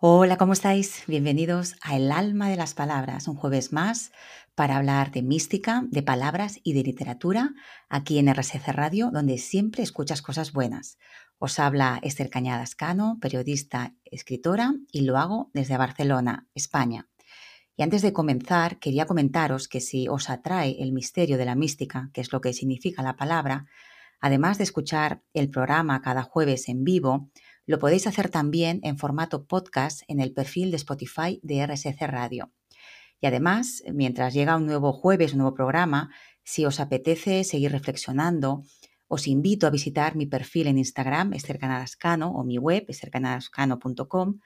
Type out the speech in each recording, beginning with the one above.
Hola, ¿cómo estáis? Bienvenidos a El Alma de las Palabras, un jueves más para hablar de mística, de palabras y de literatura aquí en RSC Radio, donde siempre escuchas cosas buenas. Os habla Esther Cañadas Cano, periodista, escritora, y lo hago desde Barcelona, España. Y antes de comenzar, quería comentaros que si os atrae el misterio de la mística, que es lo que significa la palabra, además de escuchar el programa cada jueves en vivo, lo podéis hacer también en formato podcast en el perfil de Spotify de RSC Radio. Y además, mientras llega un nuevo jueves, un nuevo programa, si os apetece seguir reflexionando, os invito a visitar mi perfil en Instagram, Esther Canadascano, o mi web, estercanadascano.com,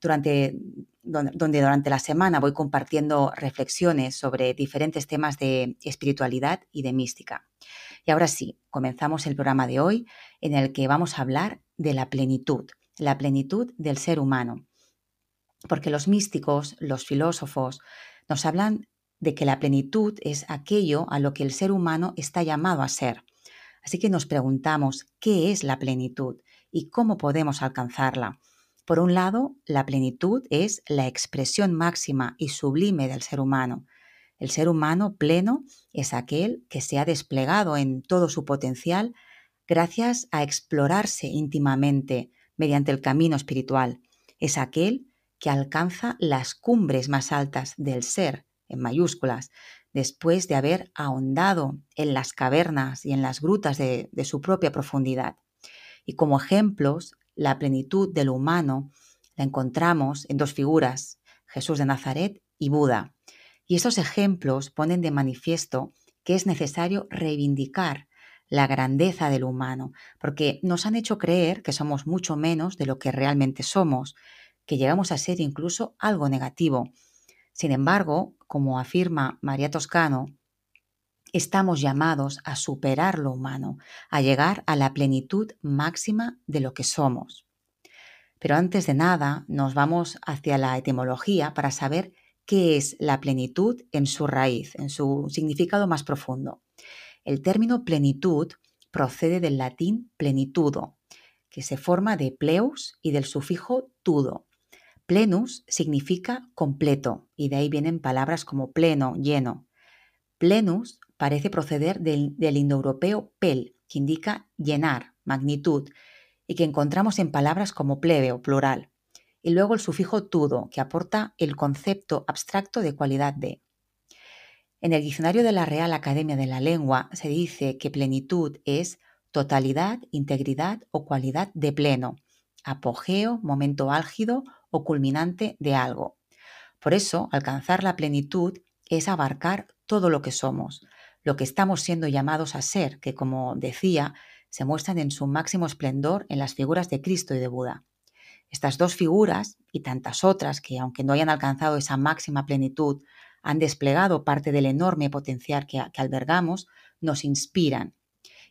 durante, donde durante la semana voy compartiendo reflexiones sobre diferentes temas de espiritualidad y de mística. Y ahora sí, comenzamos el programa de hoy en el que vamos a hablar de la plenitud, la plenitud del ser humano. Porque los místicos, los filósofos, nos hablan de que la plenitud es aquello a lo que el ser humano está llamado a ser. Así que nos preguntamos qué es la plenitud y cómo podemos alcanzarla. Por un lado, la plenitud es la expresión máxima y sublime del ser humano. El ser humano pleno es aquel que se ha desplegado en todo su potencial gracias a explorarse íntimamente mediante el camino espiritual. Es aquel que alcanza las cumbres más altas del ser, en mayúsculas, después de haber ahondado en las cavernas y en las grutas de, de su propia profundidad. Y como ejemplos, la plenitud del humano la encontramos en dos figuras, Jesús de Nazaret y Buda. Y estos ejemplos ponen de manifiesto que es necesario reivindicar la grandeza del humano, porque nos han hecho creer que somos mucho menos de lo que realmente somos, que llegamos a ser incluso algo negativo. Sin embargo, como afirma María Toscano, estamos llamados a superar lo humano, a llegar a la plenitud máxima de lo que somos. Pero antes de nada, nos vamos hacia la etimología para saber qué es la plenitud en su raíz, en su significado más profundo. El término plenitud procede del latín plenitudo, que se forma de pleus y del sufijo tudo. Plenus significa completo y de ahí vienen palabras como pleno, lleno. Plenus parece proceder del, del indoeuropeo pel, que indica llenar, magnitud, y que encontramos en palabras como plebe o plural y luego el sufijo tudo, que aporta el concepto abstracto de cualidad de. En el diccionario de la Real Academia de la Lengua se dice que plenitud es totalidad, integridad o cualidad de pleno, apogeo, momento álgido o culminante de algo. Por eso, alcanzar la plenitud es abarcar todo lo que somos, lo que estamos siendo llamados a ser, que como decía, se muestran en su máximo esplendor en las figuras de Cristo y de Buda. Estas dos figuras y tantas otras que, aunque no hayan alcanzado esa máxima plenitud, han desplegado parte del enorme potencial que, albergamos, nos inspiran.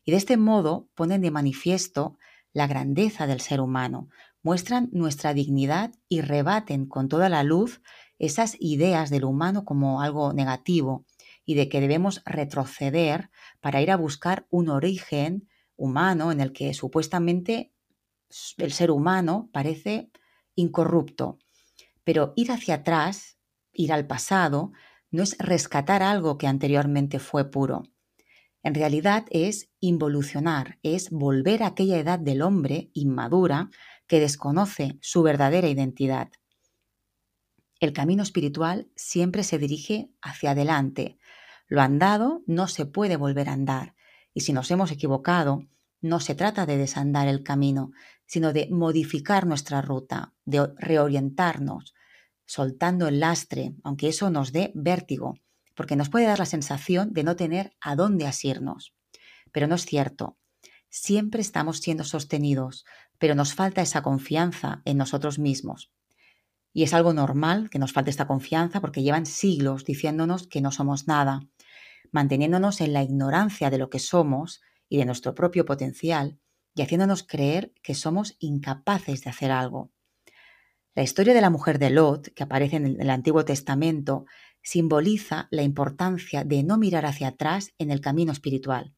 Y de este modo ponen de manifiesto la grandeza del ser humano, muestran nuestra dignidad y rebaten con toda la luz esas ideas del humano como algo negativo y de que debemos retroceder para ir a buscar un origen humano en el que supuestamente el ser humano parece incorrupto, pero ir hacia atrás, ir al pasado, no es rescatar algo que anteriormente fue puro. En realidad es involucionar, es volver a aquella edad del hombre inmadura que desconoce su verdadera identidad. El camino espiritual siempre se dirige hacia adelante. Lo andado no se puede volver a andar. Y si nos hemos equivocado, no se trata de desandar el camino, sino de modificar nuestra ruta, de reorientarnos, soltando el lastre, aunque eso nos dé vértigo, porque nos puede dar la sensación de no tener a dónde asirnos. Pero no es cierto. Siempre estamos siendo sostenidos, pero nos falta esa confianza en nosotros mismos. Y es algo normal que nos falte esta confianza porque llevan siglos diciéndonos que no somos nada, manteniéndonos en la ignorancia de lo que somos y de nuestro propio potencial y haciéndonos creer que somos incapaces de hacer algo. La historia de la mujer de Lot, que aparece en el Antiguo Testamento, simboliza la importancia de no mirar hacia atrás en el camino espiritual.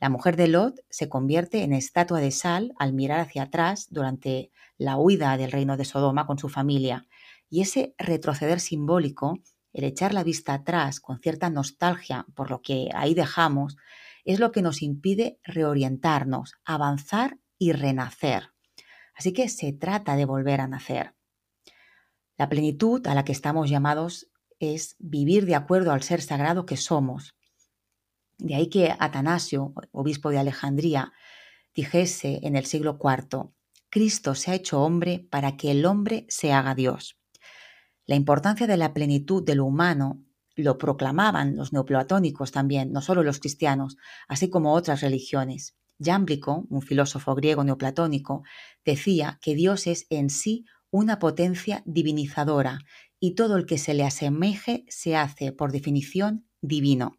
La mujer de Lot se convierte en estatua de sal al mirar hacia atrás durante la huida del reino de Sodoma con su familia. Y ese retroceder simbólico, el echar la vista atrás con cierta nostalgia por lo que ahí dejamos, es lo que nos impide reorientarnos, avanzar y renacer. Así que se trata de volver a nacer. La plenitud a la que estamos llamados es vivir de acuerdo al ser sagrado que somos. De ahí que Atanasio, obispo de Alejandría, dijese en el siglo IV, Cristo se ha hecho hombre para que el hombre se haga Dios. La importancia de la plenitud de lo humano lo proclamaban los neoplatónicos también, no solo los cristianos, así como otras religiones. Jámblico, un filósofo griego neoplatónico, decía que Dios es en sí una potencia divinizadora y todo el que se le asemeje se hace, por definición, divino.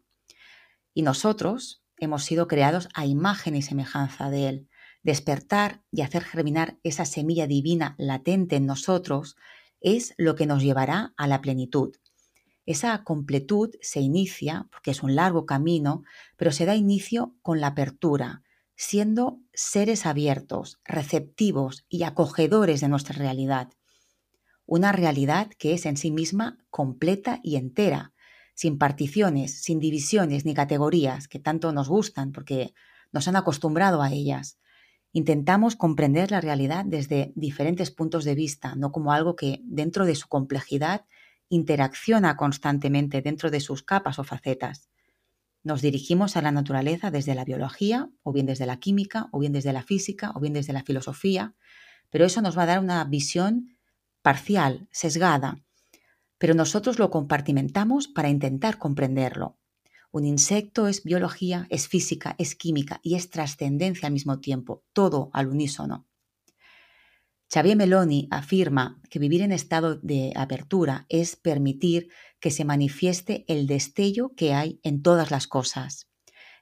Y nosotros hemos sido creados a imagen y semejanza de Él. Despertar y hacer germinar esa semilla divina latente en nosotros es lo que nos llevará a la plenitud. Esa completud se inicia, porque es un largo camino, pero se da inicio con la apertura, siendo seres abiertos, receptivos y acogedores de nuestra realidad. Una realidad que es en sí misma completa y entera, sin particiones, sin divisiones ni categorías que tanto nos gustan porque nos han acostumbrado a ellas. Intentamos comprender la realidad desde diferentes puntos de vista, no como algo que dentro de su complejidad interacciona constantemente dentro de sus capas o facetas. Nos dirigimos a la naturaleza desde la biología, o bien desde la química, o bien desde la física, o bien desde la filosofía, pero eso nos va a dar una visión parcial, sesgada, pero nosotros lo compartimentamos para intentar comprenderlo. Un insecto es biología, es física, es química y es trascendencia al mismo tiempo, todo al unísono. Xavier Meloni afirma que vivir en estado de apertura es permitir que se manifieste el destello que hay en todas las cosas.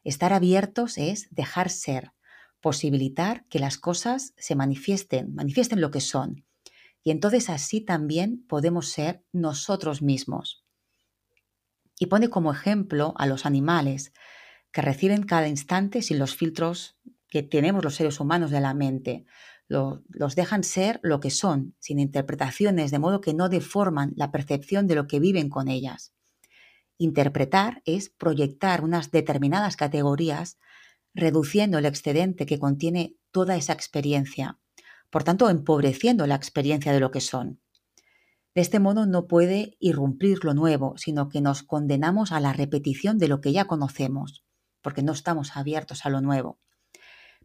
Estar abiertos es dejar ser, posibilitar que las cosas se manifiesten, manifiesten lo que son. Y entonces así también podemos ser nosotros mismos. Y pone como ejemplo a los animales, que reciben cada instante sin los filtros que tenemos los seres humanos de la mente, los dejan ser lo que son, sin interpretaciones, de modo que no deforman la percepción de lo que viven con ellas. Interpretar es proyectar unas determinadas categorías, reduciendo el excedente que contiene toda esa experiencia, por tanto empobreciendo la experiencia de lo que son. De este modo no puede irrumpir lo nuevo, sino que nos condenamos a la repetición de lo que ya conocemos, porque no estamos abiertos a lo nuevo.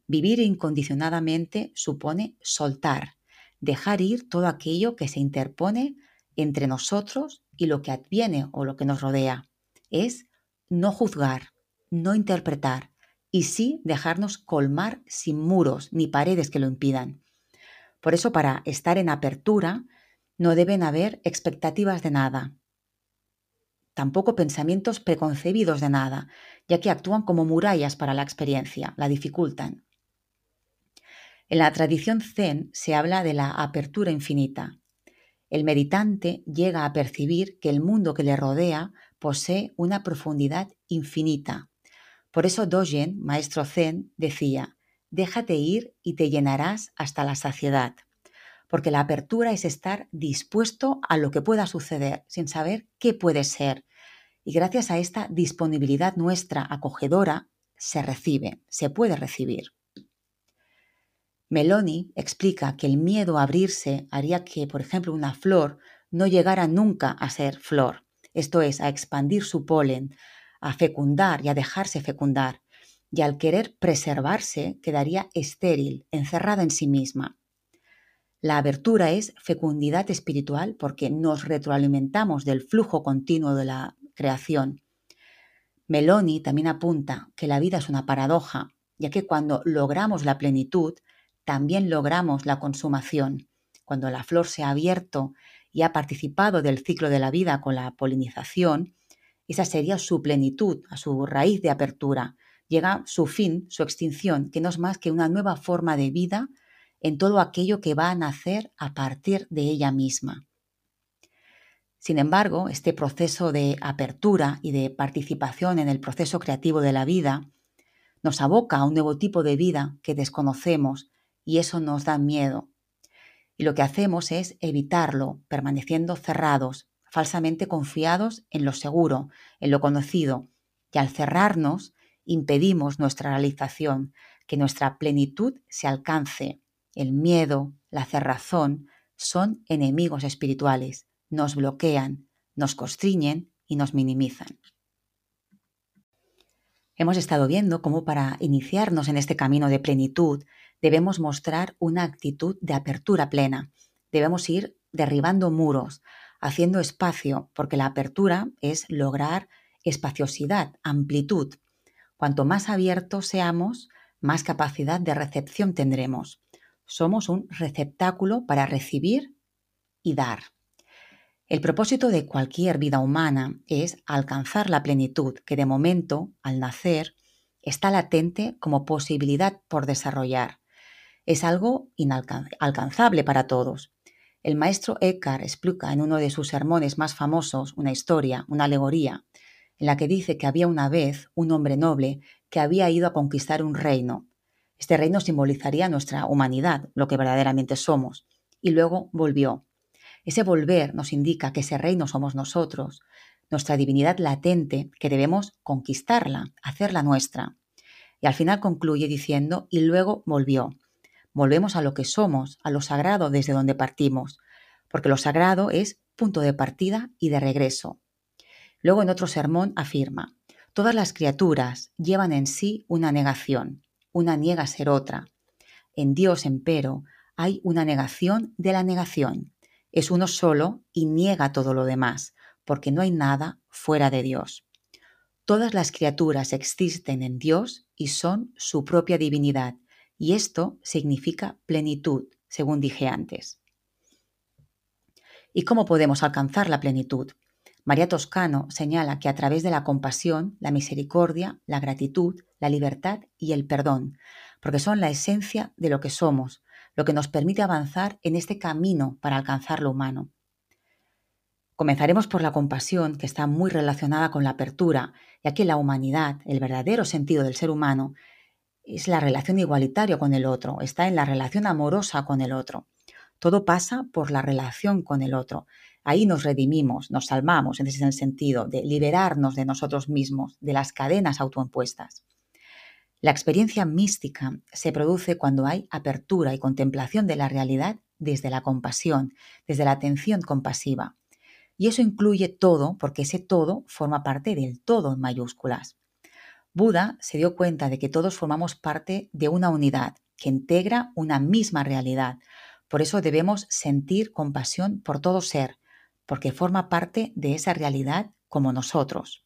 Vivir incondicionadamente supone soltar, dejar ir todo aquello que se interpone entre nosotros y lo que adviene o lo que nos rodea. Es no juzgar, no interpretar y sí dejarnos colmar sin muros ni paredes que lo impidan. Por eso para estar en apertura no deben haber expectativas de nada, tampoco pensamientos preconcebidos de nada, ya que actúan como murallas para la experiencia, la dificultan. En la tradición zen se habla de la apertura infinita. El meditante llega a percibir que el mundo que le rodea posee una profundidad infinita. Por eso Dogen, maestro zen, decía, déjate ir y te llenarás hasta la saciedad. Porque la apertura es estar dispuesto a lo que pueda suceder, sin saber qué puede ser. Y gracias a esta disponibilidad nuestra acogedora, se recibe, se puede recibir. Meloni explica que el miedo a abrirse haría que, por ejemplo, una flor no llegara nunca a ser flor, esto es, a expandir su polen, a fecundar y a dejarse fecundar, y al querer preservarse quedaría estéril, encerrada en sí misma. La abertura es fecundidad espiritual porque nos retroalimentamos del flujo continuo de la creación. Meloni también apunta que la vida es una paradoja, ya que cuando logramos la plenitud, también logramos la consumación. Cuando la flor se ha abierto y ha participado del ciclo de la vida con la polinización, esa sería su plenitud, a su raíz de apertura. Llega su fin, su extinción, que no es más que una nueva forma de vida en todo aquello que va a nacer a partir de ella misma. Sin embargo, este proceso de apertura y de participación en el proceso creativo de la vida nos aboca a un nuevo tipo de vida que desconocemos y eso nos da miedo. Y lo que hacemos es evitarlo, permaneciendo cerrados, falsamente confiados en lo seguro, en lo conocido, y al cerrarnos impedimos nuestra realización, que nuestra plenitud se alcance. El miedo, la cerrazón, son enemigos espirituales, nos bloquean, nos constriñen y nos minimizan. Hemos estado viendo cómo para iniciarnos en este camino de plenitud debemos mostrar una actitud de apertura plena. Debemos ir derribando muros, haciendo espacio, porque la apertura es lograr espaciosidad, amplitud. Cuanto más abiertos seamos, más capacidad de recepción tendremos. Somos un receptáculo para recibir y dar. El propósito de cualquier vida humana es alcanzar la plenitud que de momento, al nacer, está latente como posibilidad por desarrollar. Es algo inalcanzable para todos. El maestro Eckhart explica en uno de sus sermones más famosos una historia, una alegoría, en la que dice que había una vez un hombre noble que había ido a conquistar un reino. Este reino simbolizaría nuestra humanidad, lo que verdaderamente somos, y luego volvió. Ese volver nos indica que ese reino somos nosotros, nuestra divinidad latente, que debemos conquistarla, hacerla nuestra. Y al final concluye diciendo, y luego volvió. Volvemos a lo que somos, a lo sagrado desde donde partimos, porque lo sagrado es punto de partida y de regreso. Luego en otro sermón afirma, todas las criaturas llevan en sí una negación, una niega ser otra. En Dios, empero, hay una negación de la negación es uno solo y niega todo lo demás, porque no hay nada fuera de Dios. Todas las criaturas existen en Dios y son su propia divinidad, y esto significa plenitud, según dije antes. ¿Y cómo podemos alcanzar la plenitud? María Toscano señala que a través de la compasión, la misericordia, la gratitud, la libertad y el perdón, porque son la esencia de lo que somos, lo que nos permite avanzar en este camino para alcanzar lo humano. Comenzaremos por la compasión, que está muy relacionada con la apertura, ya que la humanidad, el verdadero sentido del ser humano, es la relación igualitaria con el otro, está en la relación amorosa con el otro. Todo pasa por la relación con el otro. Ahí nos redimimos, nos salvamos en ese sentido de liberarnos de nosotros mismos, de las cadenas autoimpuestas. La experiencia mística se produce cuando hay apertura y contemplación de la realidad desde la compasión, desde la atención compasiva. Y eso incluye todo porque ese todo forma parte del todo en mayúsculas. Buda se dio cuenta de que todos formamos parte de una unidad que integra una misma realidad. Por eso debemos sentir compasión por todo ser, porque forma parte de esa realidad como nosotros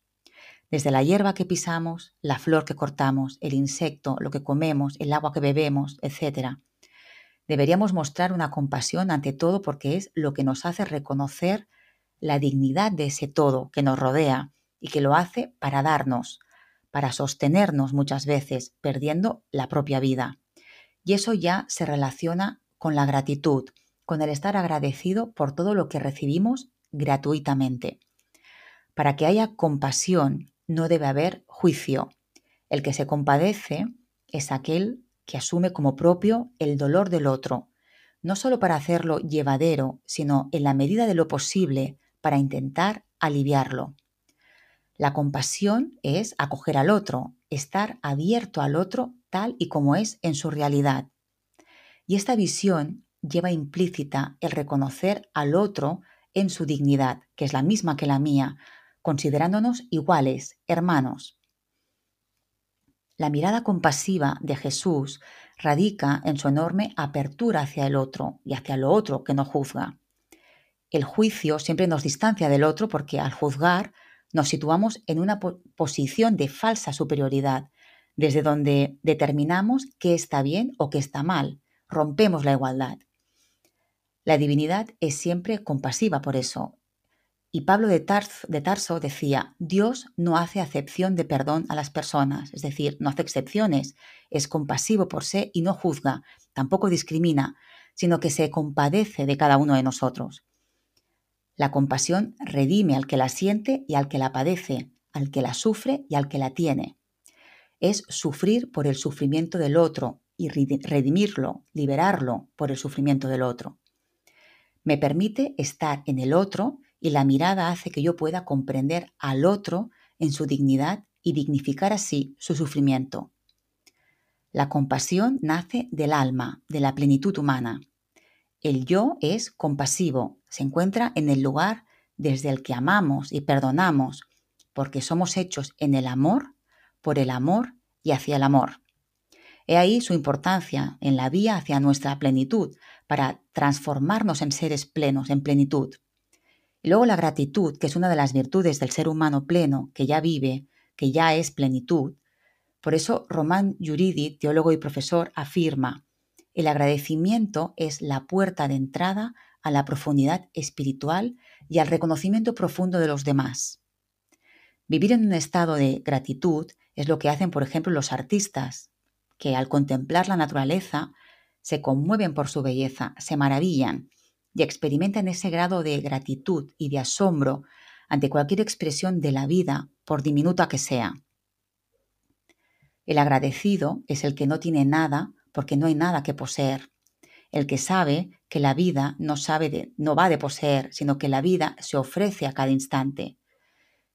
desde la hierba que pisamos, la flor que cortamos, el insecto, lo que comemos, el agua que bebemos, etc. Deberíamos mostrar una compasión ante todo porque es lo que nos hace reconocer la dignidad de ese todo que nos rodea y que lo hace para darnos, para sostenernos muchas veces, perdiendo la propia vida. Y eso ya se relaciona con la gratitud, con el estar agradecido por todo lo que recibimos gratuitamente. Para que haya compasión no debe haber juicio. El que se compadece es aquel que asume como propio el dolor del otro, no solo para hacerlo llevadero, sino en la medida de lo posible para intentar aliviarlo. La compasión es acoger al otro, estar abierto al otro tal y como es en su realidad. Y esta visión lleva implícita el reconocer al otro en su dignidad, que es la misma que la mía, considerándonos iguales, hermanos. La mirada compasiva de Jesús radica en su enorme apertura hacia el otro y hacia lo otro que no juzga. El juicio siempre nos distancia del otro porque al juzgar nos situamos en una posición de falsa superioridad, desde donde determinamos qué está bien o qué está mal, rompemos la igualdad. La divinidad es siempre compasiva por eso, y Pablo de, Tarso decía, Dios no hace acepción de perdón a las personas, es decir, no hace excepciones, es compasivo por sí y no juzga, tampoco discrimina, sino que se compadece de cada uno de nosotros. La compasión redime al que la siente y al que la padece, al que la sufre y al que la tiene. es sufrir por el sufrimiento del otro y redimirlo, liberarlo por el sufrimiento del otro. Me permite estar en el otro y la mirada hace que yo pueda comprender al otro en su dignidad y dignificar así su sufrimiento. La compasión nace del alma, de la plenitud humana. El yo es compasivo, se encuentra en el lugar desde el que amamos y perdonamos, porque somos hechos en el amor, por el amor y hacia el amor. He ahí su importancia en la vía hacia nuestra plenitud, para transformarnos en seres plenos, en plenitud. Y luego la gratitud, que es una de las virtudes del ser humano pleno, que ya vive, que ya es plenitud. Por eso Román Yuridi, teólogo y profesor, afirma, el agradecimiento es la puerta de entrada a la profundidad espiritual y al reconocimiento profundo de los demás. Vivir en un estado de gratitud es lo que hacen, por ejemplo, los artistas, que al contemplar la naturaleza se conmueven por su belleza, se maravillan y experimentan ese grado de gratitud y de asombro ante cualquier expresión de la vida, por diminuta que sea. El agradecido es el que no tiene nada porque no hay nada que poseer, el que sabe que la vida no, sabe no va de poseer, sino que la vida se ofrece a cada instante.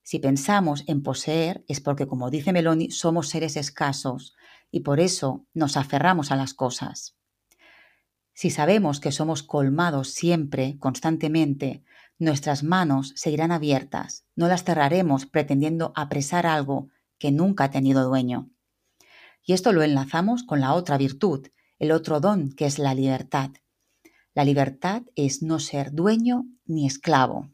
Si pensamos en poseer es porque, como dice Meloni, somos seres escasos y por eso nos aferramos a las cosas. Si sabemos que somos colmados siempre, constantemente, nuestras manos seguirán abiertas, no las cerraremos pretendiendo apresar algo que nunca ha tenido dueño. Y esto lo enlazamos con la otra virtud, el otro don, que es la libertad. La libertad es no ser dueño ni esclavo.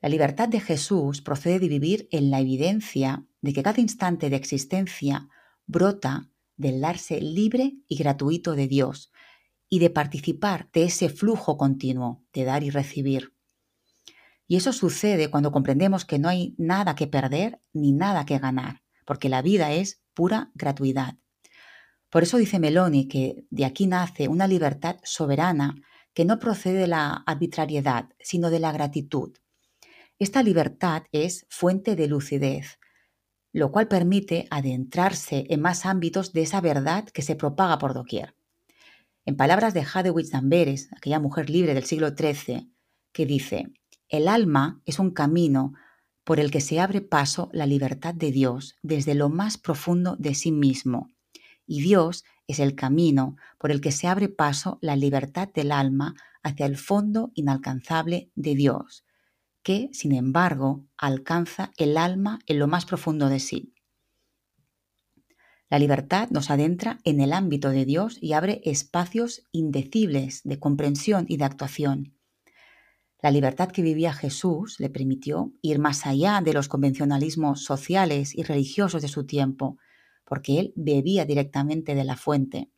La libertad de Jesús procede de vivir en la evidencia de que cada instante de existencia brota del darse libre y gratuito de Dios y de participar de ese flujo continuo de dar y recibir. Y eso sucede cuando comprendemos que no hay nada que perder ni nada que ganar, porque la vida es pura gratuidad. Por eso dice Meloni que de aquí nace una libertad soberana que no procede de la arbitrariedad, sino de la gratitud. Esta libertad es fuente de lucidez, lo cual permite adentrarse en más ámbitos de esa verdad que se propaga por doquier. En palabras de Hadewitz Amberes, aquella mujer libre del siglo XIII, que dice, el alma es un camino por el que se abre paso la libertad de Dios desde lo más profundo de sí mismo, y Dios es el camino por el que se abre paso la libertad del alma hacia el fondo inalcanzable de Dios, que, sin embargo, alcanza el alma en lo más profundo de sí. La libertad nos adentra en el ámbito de Dios y abre espacios indecibles de comprensión y de actuación. La libertad que vivía Jesús le permitió ir más allá de los convencionalismos sociales y religiosos de su tiempo, porque él bebía directamente de la fuente.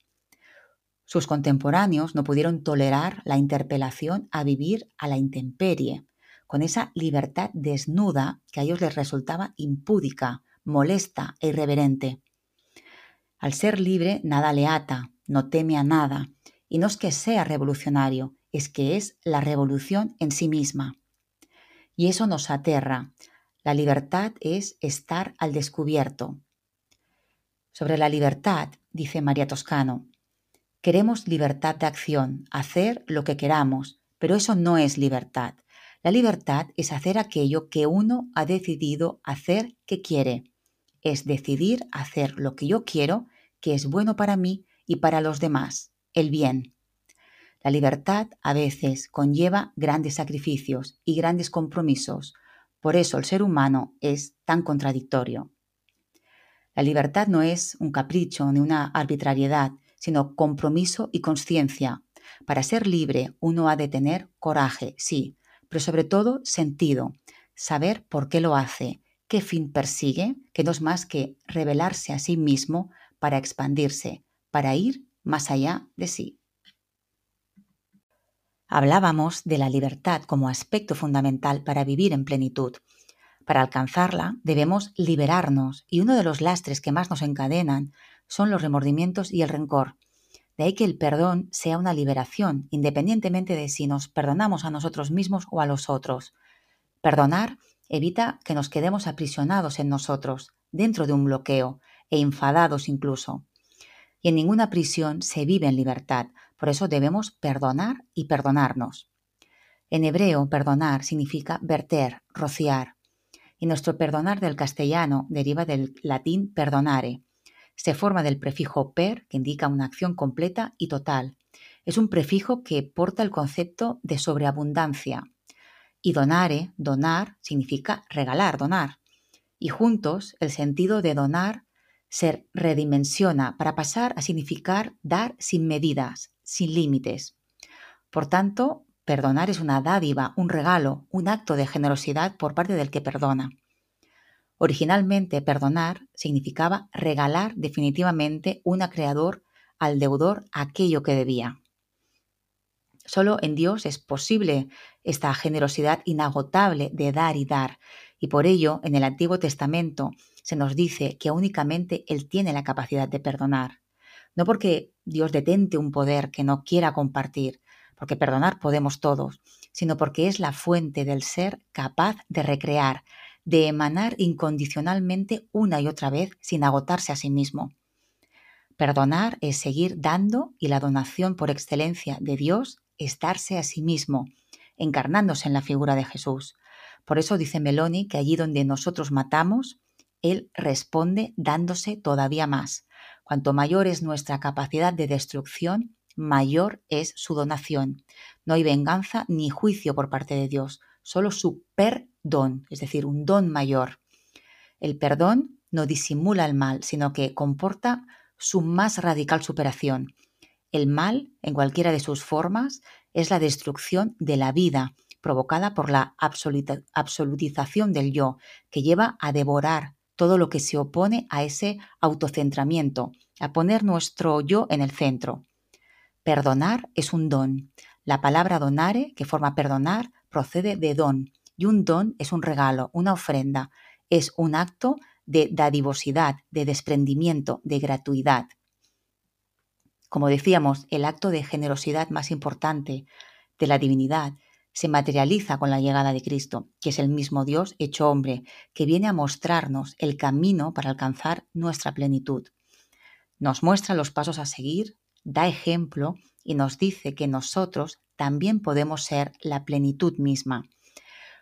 Sus contemporáneos no pudieron tolerar la interpelación a vivir a la intemperie, con esa libertad desnuda que a ellos les resultaba impúdica, molesta e irreverente. Al ser libre, nada le ata, no teme a nada, y no es que sea revolucionario, es que es la revolución en sí misma. Y eso nos aterra. La libertad es estar al descubierto. Sobre la libertad, dice María Toscano, queremos libertad de acción, hacer lo que queramos, pero eso no es libertad. La libertad es hacer aquello que uno ha decidido hacer que quiere. Es decidir hacer lo que yo quiero, que es bueno para mí y para los demás, el bien. La libertad a veces conlleva grandes sacrificios y grandes compromisos. Por eso el ser humano es tan contradictorio. La libertad no es un capricho ni una arbitrariedad, sino compromiso y conciencia. Para ser libre uno ha de tener coraje, sí, pero sobre todo sentido, saber por qué lo hace, qué fin persigue, que no es más que revelarse a sí mismo para expandirse, para ir más allá de sí. Hablábamos de la libertad como aspecto fundamental para vivir en plenitud. Para alcanzarla debemos liberarnos y uno de los lastres que más nos encadenan son los remordimientos y el rencor. De ahí que el perdón sea una liberación, independientemente de si nos perdonamos a nosotros mismos o a los otros. Perdonar evita que nos quedemos aprisionados en nosotros, dentro de un bloqueo, e enfadados incluso. Y en ninguna prisión se vive en libertad, por eso debemos perdonar y perdonarnos. En hebreo, perdonar significa verter, rociar, y nuestro perdonar del castellano deriva del latín perdonare. Se forma del prefijo per, que indica una acción completa y total. Es un prefijo que porta el concepto de sobreabundancia. Y donare, donar, significa regalar, donar. Y juntos, el sentido de donar se redimensiona para pasar a significar dar sin medidas, sin límites. Por tanto, perdonar es una dádiva, un regalo, un acto de generosidad por parte del que perdona. Originalmente, perdonar significaba regalar definitivamente un acreedor al deudor aquello que debía. Solo en Dios es posible esta generosidad inagotable de dar y dar, y por ello en el Antiguo Testamento se nos dice que únicamente Él tiene la capacidad de perdonar. No porque Dios detente un poder que no quiera compartir, porque perdonar podemos todos, sino porque es la fuente del ser capaz de recrear, de emanar incondicionalmente una y otra vez sin agotarse a sí mismo. Perdonar es seguir dando y la donación por excelencia de Dios es darse a sí mismo, encarnándose en la figura de Jesús. Por eso dice Meloni que allí donde nosotros matamos, Él responde dándose todavía más. Cuanto mayor es nuestra capacidad de destrucción, mayor es su donación. No hay venganza ni juicio por parte de Dios, solo su perdón, es decir, un don mayor. El perdón no disimula el mal, sino que comporta su más radical superación. El mal, en cualquiera de sus formas, es la destrucción de la vida, provocada por la absolutización del yo, que lleva a devorar todo lo que se opone a ese autocentramiento, a poner nuestro yo en el centro. Perdonar es un don. La palabra donare, que forma perdonar, procede de don, y un don es un regalo, una ofrenda, es un acto de dadivosidad, de desprendimiento, de gratuidad. Como decíamos, el acto de generosidad más importante de la divinidad se materializa con la llegada de Cristo, que es el mismo Dios hecho hombre, que viene a mostrarnos el camino para alcanzar nuestra plenitud. Nos muestra los pasos a seguir, da ejemplo y nos dice que nosotros también podemos ser la plenitud misma.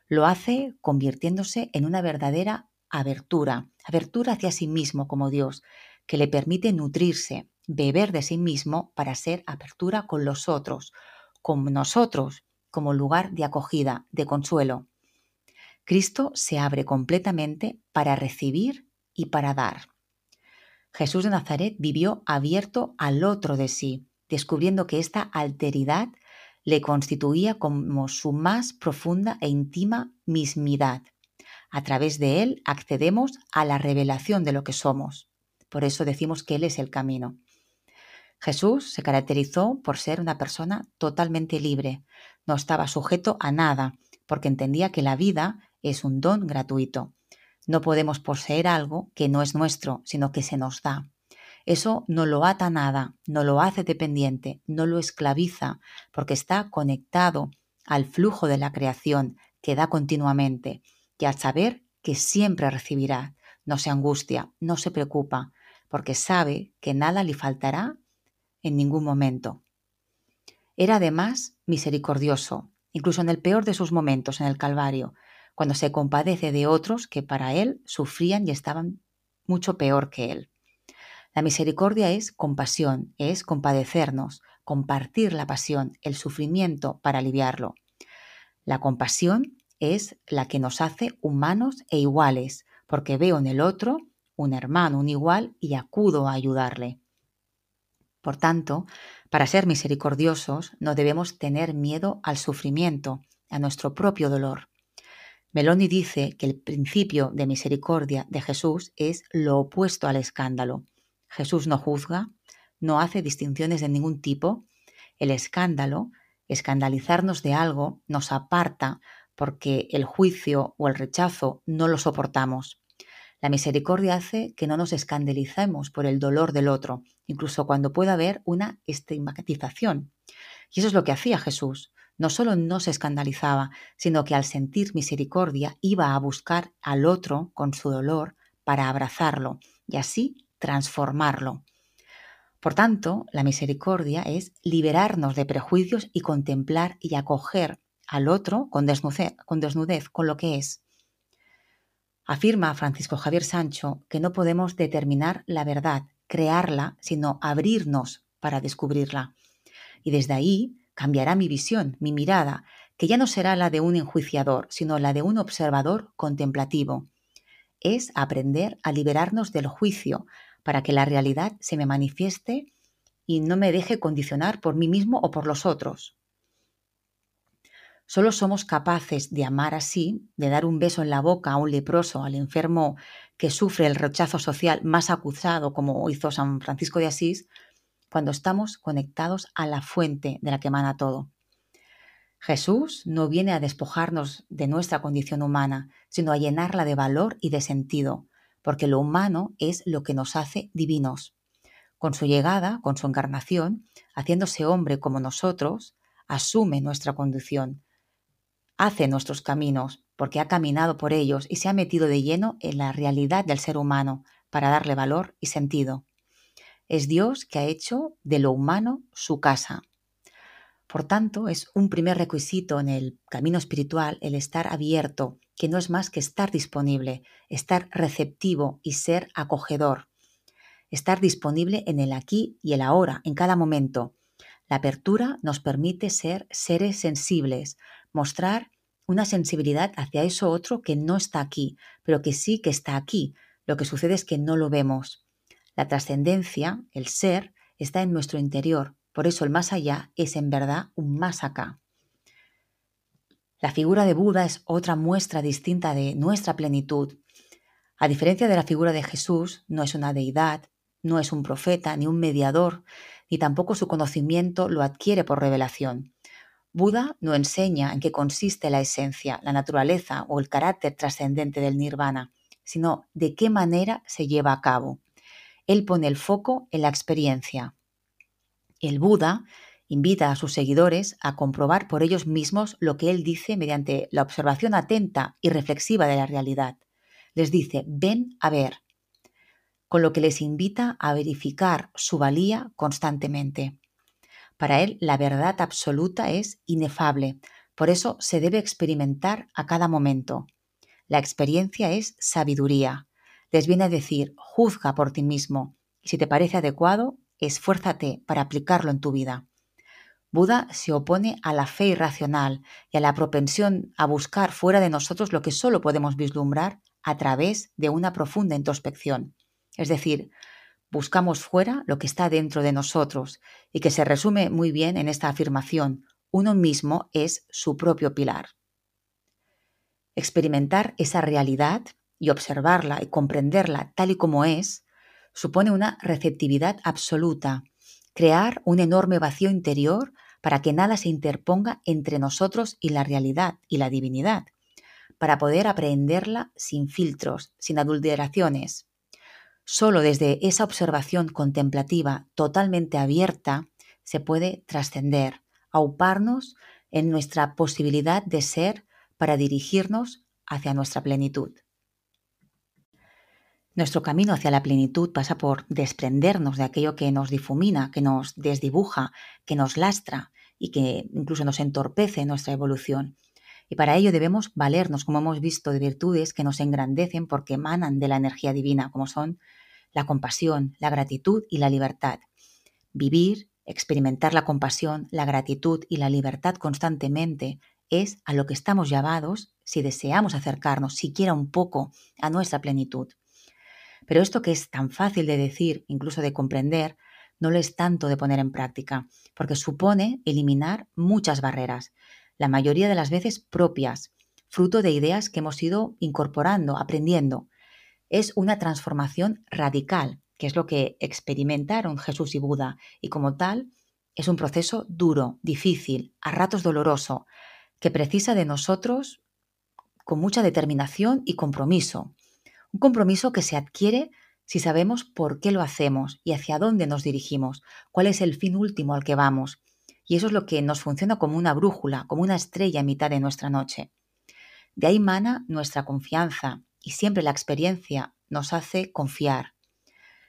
Lo hace convirtiéndose en una verdadera abertura, abertura hacia sí mismo como Dios, que le permite nutrirse, beber de sí mismo para ser apertura con los otros, con nosotros, como lugar de acogida, de consuelo. Cristo se abre completamente para recibir y para dar. Jesús de Nazaret vivió abierto al otro de sí, descubriendo que esta alteridad le constituía como su más profunda e íntima mismidad. A través de él accedemos a la revelación de lo que somos. Por eso decimos que Él es el camino. Jesús se caracterizó por ser una persona totalmente libre, no estaba sujeto a nada, porque entendía que la vida es un don gratuito. No podemos poseer algo que no es nuestro, sino que se nos da. Eso no lo ata nada, no lo hace dependiente, no lo esclaviza, porque está conectado al flujo de la creación que da continuamente, y al saber que siempre recibirá, no se angustia, no se preocupa, porque sabe que nada le faltará en ningún momento. Era además misericordioso, incluso en el peor de sus momentos en el Calvario, cuando se compadece de otros que para él sufrían y estaban mucho peor que él. La misericordia es compasión, es compadecernos, compartir la pasión, el sufrimiento para aliviarlo. La compasión es la que nos hace humanos e iguales, porque veo en el otro un hermano, un igual, y acudo a ayudarle. Por tanto, para ser misericordiosos no debemos tener miedo al sufrimiento, a nuestro propio dolor. Meloni dice que el principio de misericordia de Jesús es lo opuesto al escándalo. Jesús no juzga, no hace distinciones de ningún tipo. El escándalo, escandalizarnos de algo, nos aparta porque el juicio o el rechazo no lo soportamos. La misericordia hace que no nos escandalicemos por el dolor del otro, incluso cuando pueda haber una estigmatización. Y eso es lo que hacía Jesús. No solo no se escandalizaba, sino que al sentir misericordia iba a buscar al otro con su dolor para abrazarlo y así transformarlo. Por tanto, la misericordia es liberarnos de prejuicios y contemplar y acoger al otro con desnudez, con desnudez, con lo que es. Afirma Francisco Javier Sancho que no podemos determinar la verdad, crearla, sino abrirnos para descubrirla. Y desde ahí cambiará mi visión, mi mirada, que ya no será la de un enjuiciador, sino la de un observador contemplativo. Es aprender a liberarnos del juicio para que la realidad se me manifieste y no me deje condicionar por mí mismo o por los otros. Solo somos capaces de amar así, de dar un beso en la boca a un leproso, al enfermo que sufre el rechazo social más acusado, como hizo San Francisco de Asís, cuando estamos conectados a la fuente de la que emana todo. Jesús no viene a despojarnos de nuestra condición humana, sino a llenarla de valor y de sentido, porque lo humano es lo que nos hace divinos. Con su llegada, con su encarnación, haciéndose hombre como nosotros, asume nuestra condición, hace nuestros caminos, porque ha caminado por ellos y se ha metido de lleno en la realidad del ser humano para darle valor y sentido. Es Dios que ha hecho de lo humano su casa. Por tanto, es un primer requisito en el camino espiritual el estar abierto, que no es más que estar disponible, estar receptivo y ser acogedor. Estar disponible en el aquí y el ahora, en cada momento. La apertura nos permite ser seres sensibles, mostrar una sensibilidad hacia eso otro que no está aquí, pero que sí que está aquí. Lo que sucede es que no lo vemos. La trascendencia, el ser, está en nuestro interior. Por eso el más allá es en verdad un más acá. La figura de Buda es otra muestra distinta de nuestra plenitud. A diferencia de la figura de Jesús, no es una deidad, no es un profeta, ni un mediador, ni tampoco su conocimiento lo adquiere por revelación. Buda no enseña en qué consiste la esencia, la naturaleza o el carácter trascendente del nirvana, sino de qué manera se lleva a cabo. Él pone el foco en la experiencia. El Buda invita a sus seguidores a comprobar por ellos mismos lo que él dice mediante la observación atenta y reflexiva de la realidad. Les dice, ven a ver, con lo que les invita a verificar su valía constantemente. Para él, la verdad absoluta es inefable, por eso se debe experimentar a cada momento. La experiencia es sabiduría. Les viene a decir, juzga por ti mismo, y si te parece adecuado, esfuérzate para aplicarlo en tu vida. Buda se opone a la fe irracional y a la propensión a buscar fuera de nosotros lo que solo podemos vislumbrar a través de una profunda introspección. Es decir, buscamos fuera lo que está dentro de nosotros y que se resume muy bien en esta afirmación, uno mismo es su propio pilar. Experimentar esa realidad y observarla y comprenderla tal y como es supone una receptividad absoluta, crear un enorme vacío interior para que nada se interponga entre nosotros y la realidad y la divinidad, para poder aprenderla sin filtros, sin adulteraciones, Solo desde esa observación contemplativa totalmente abierta se puede trascender, auparnos en nuestra posibilidad de ser para dirigirnos hacia nuestra plenitud. Nuestro camino hacia la plenitud pasa por desprendernos de aquello que nos difumina, que nos desdibuja, que nos lastra y que incluso nos entorpece nuestra evolución. Y para ello debemos valernos, como hemos visto, de virtudes que nos engrandecen porque emanan de la energía divina, como son la compasión, la gratitud y la libertad. Vivir, experimentar la compasión, la gratitud y la libertad constantemente es a lo que estamos llamados si deseamos acercarnos siquiera un poco a nuestra plenitud. Pero esto que es tan fácil de decir, incluso de comprender, no lo es tanto de poner en práctica, porque supone eliminar muchas barreras, la mayoría de las veces propias, fruto de ideas que hemos ido incorporando, aprendiendo. Es una transformación radical, que es lo que experimentaron Jesús y Buda, y como tal es un proceso duro, difícil, a ratos doloroso, que precisa de nosotros con mucha determinación y compromiso. Un compromiso que se adquiere si sabemos por qué lo hacemos y hacia dónde nos dirigimos, cuál es el fin último al que vamos, y eso es lo que nos funciona como una brújula, como una estrella en mitad de nuestra noche. De ahí mana nuestra confianza y siempre la experiencia nos hace confiar.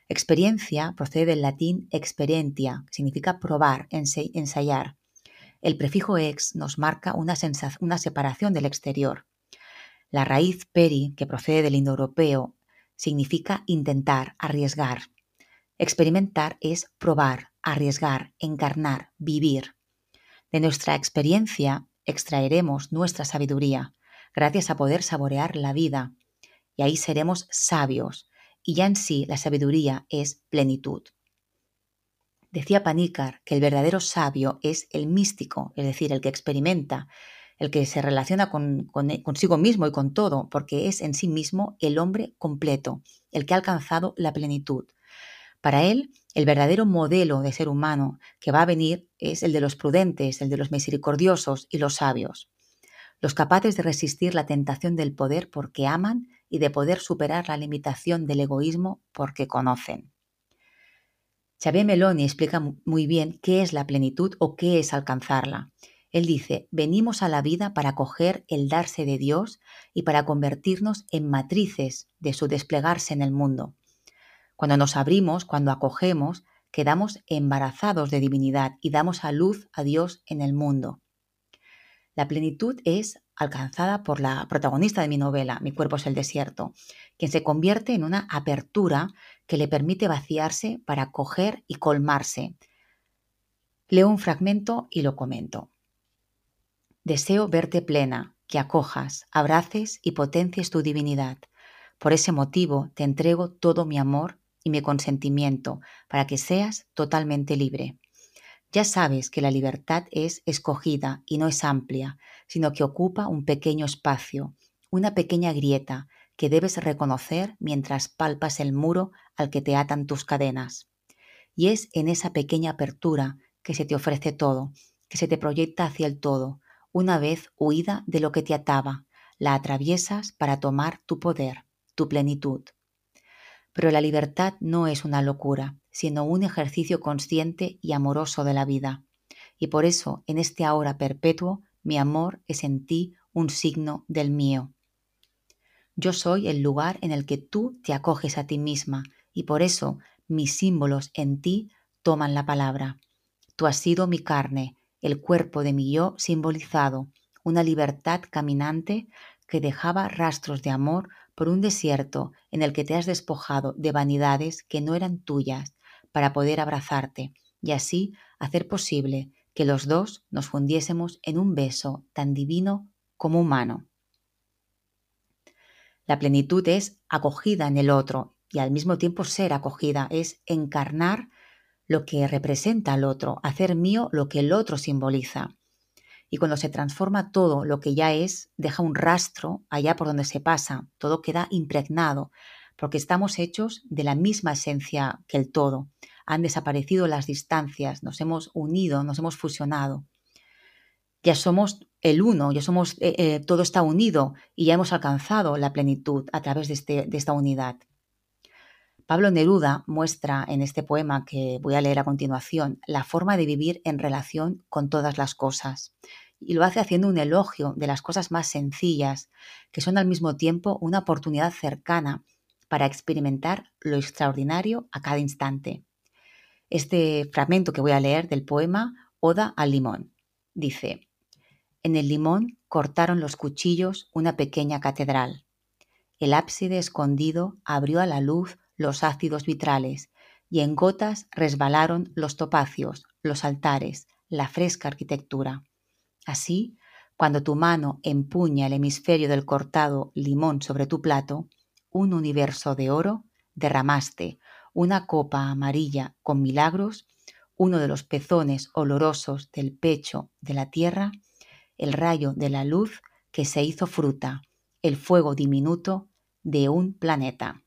Experiencia procede del latín experientia, que significa probar, ensayar. El prefijo ex nos marca una, una separación del exterior. La raíz peri, que procede del indoeuropeo, significa intentar, arriesgar. Experimentar es probar, arriesgar, encarnar, vivir. De nuestra experiencia extraeremos nuestra sabiduría, gracias a poder saborear la vida, y ahí seremos sabios, y ya en sí la sabiduría es plenitud. Decía Panícar que el verdadero sabio es el místico, es decir, el que experimenta, el que se relaciona con, consigo mismo y con todo, porque es en sí mismo el hombre completo, el que ha alcanzado la plenitud. Para él, el verdadero modelo de ser humano que va a venir es el de los prudentes, el de los misericordiosos y los sabios, los capaces de resistir la tentación del poder porque aman y de poder superar la limitación del egoísmo porque conocen. Xavier Meloni explica muy bien qué es la plenitud o qué es alcanzarla. Él dice, venimos a la vida para coger el darse de Dios y para convertirnos en matrices de su desplegarse en el mundo. Cuando nos abrimos, cuando acogemos, quedamos embarazados de divinidad y damos a luz a Dios en el mundo. La plenitud es alcanzada por la protagonista de mi novela, Mi cuerpo es el desierto, quien se convierte en una apertura que le permite vaciarse para coger y colmarse. Leo un fragmento y lo comento. Deseo verte plena, que acojas, abraces y potencies tu divinidad. Por ese motivo te entrego todo mi amor y mi consentimiento para que seas totalmente libre. Ya sabes que la libertad es escogida y no es amplia, sino que ocupa un pequeño espacio, una pequeña grieta que debes reconocer mientras palpas el muro al que te atan tus cadenas. Y es en esa pequeña apertura que se te ofrece todo, que se te proyecta hacia el todo, una vez huida de lo que te ataba, la atraviesas para tomar tu poder, tu plenitud. Pero la libertad no es una locura, sino un ejercicio consciente y amoroso de la vida. Y por eso, en este ahora perpetuo, mi amor es en ti un signo del mío. Yo soy el lugar en el que tú te acoges a ti misma, y por eso mis símbolos en ti toman la palabra. Tú has sido mi carne, el cuerpo de mi yo simbolizado, una libertad caminante que dejaba rastros de amor por un desierto en el que te has despojado de vanidades que no eran tuyas para poder abrazarte y así hacer posible que los dos nos fundiésemos en un beso tan divino como humano. La plenitud es acogida en el otro y al mismo tiempo ser acogida es encarnar lo que representa al otro, hacer mío lo que el otro simboliza. Y cuando se transforma todo lo que ya es, deja un rastro allá por donde se pasa, todo queda impregnado, porque estamos hechos de la misma esencia que el todo. Han desaparecido las distancias, nos hemos unido, nos hemos fusionado. Ya somos el uno, ya somos, eh, eh, todo está unido y ya hemos alcanzado la plenitud a través de, este, de esta unidad. Pablo Neruda muestra en este poema que voy a leer a continuación la forma de vivir en relación con todas las cosas. Y lo hace haciendo un elogio de las cosas más sencillas, que son al mismo tiempo una oportunidad cercana para experimentar lo extraordinario a cada instante. Este fragmento que voy a leer del poema Oda al limón dice, En el limón cortaron los cuchillos una pequeña catedral. El ábside escondido abrió a la luz los ácidos vitrales, y en gotas resbalaron los topacios, los altares, la fresca arquitectura. Así, cuando tu mano empuña el hemisferio del cortado limón sobre tu plato, un universo de oro derramaste, una copa amarilla con milagros, uno de los pezones olorosos del pecho de la tierra, el rayo de la luz que se hizo fruta, el fuego diminuto de un planeta.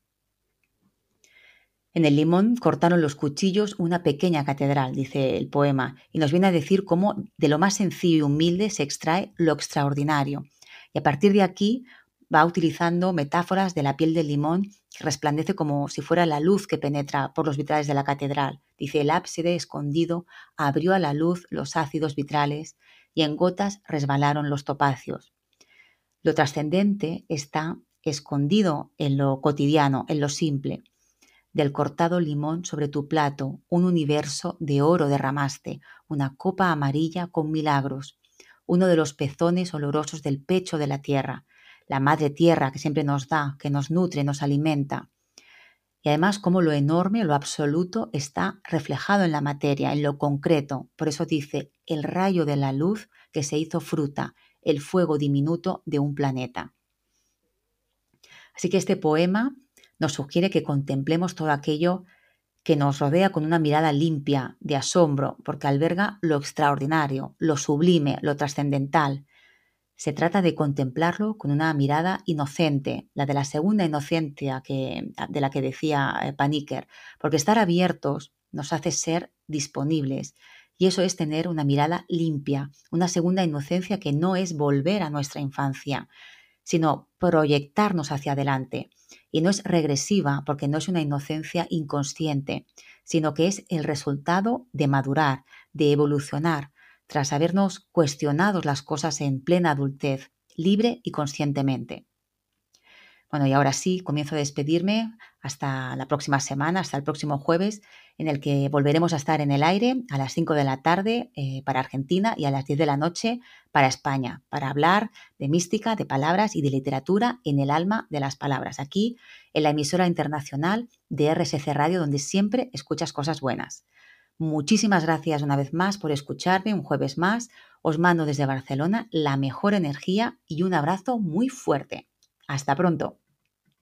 En el limón cortaron los cuchillos una pequeña catedral, dice el poema, y nos viene a decir cómo de lo más sencillo y humilde se extrae lo extraordinario. Y a partir de aquí va utilizando metáforas de la piel del limón que resplandece como si fuera la luz que penetra por los vitrales de la catedral. Dice, el ábside escondido abrió a la luz los ácidos vitrales y en gotas resbalaron los topacios. Lo trascendente está escondido en lo cotidiano, en lo simple. Del cortado limón sobre tu plato, un universo de oro derramaste, una copa amarilla con milagros, uno de los pezones olorosos del pecho de la tierra, la madre tierra que siempre nos da, que nos nutre, nos alimenta. Y además cómo lo enorme, lo absoluto está reflejado en la materia, en lo concreto. Por eso dice, el rayo de la luz que se hizo fruta, el fuego diminuto de un planeta. Así que este poema nos sugiere que contemplemos todo aquello que nos rodea con una mirada limpia, de asombro, porque alberga lo extraordinario, lo sublime, lo trascendental. Se trata de contemplarlo con una mirada inocente, la de la segunda inocencia que, de la que decía eh, Paniker, porque estar abiertos nos hace ser disponibles. Y eso es tener una mirada limpia, una segunda inocencia que no es volver a nuestra infancia, sino proyectarnos hacia adelante. Y no es regresiva porque no es una inocencia inconsciente, sino que es el resultado de madurar, de evolucionar, tras habernos cuestionado las cosas en plena adultez, libre y conscientemente. Bueno, y ahora sí, comienzo a despedirme hasta la próxima semana, hasta el próximo jueves, en el que volveremos a estar en el aire a las 5 de la tarde eh, para Argentina y a las 10 de la noche para España, para hablar de mística, de palabras y de literatura en el alma de las palabras, aquí en la emisora internacional de RSC Radio, donde siempre escuchas cosas buenas. Muchísimas gracias una vez más por escucharme un jueves más. Os mando desde Barcelona la mejor energía y un abrazo muy fuerte. Hasta pronto.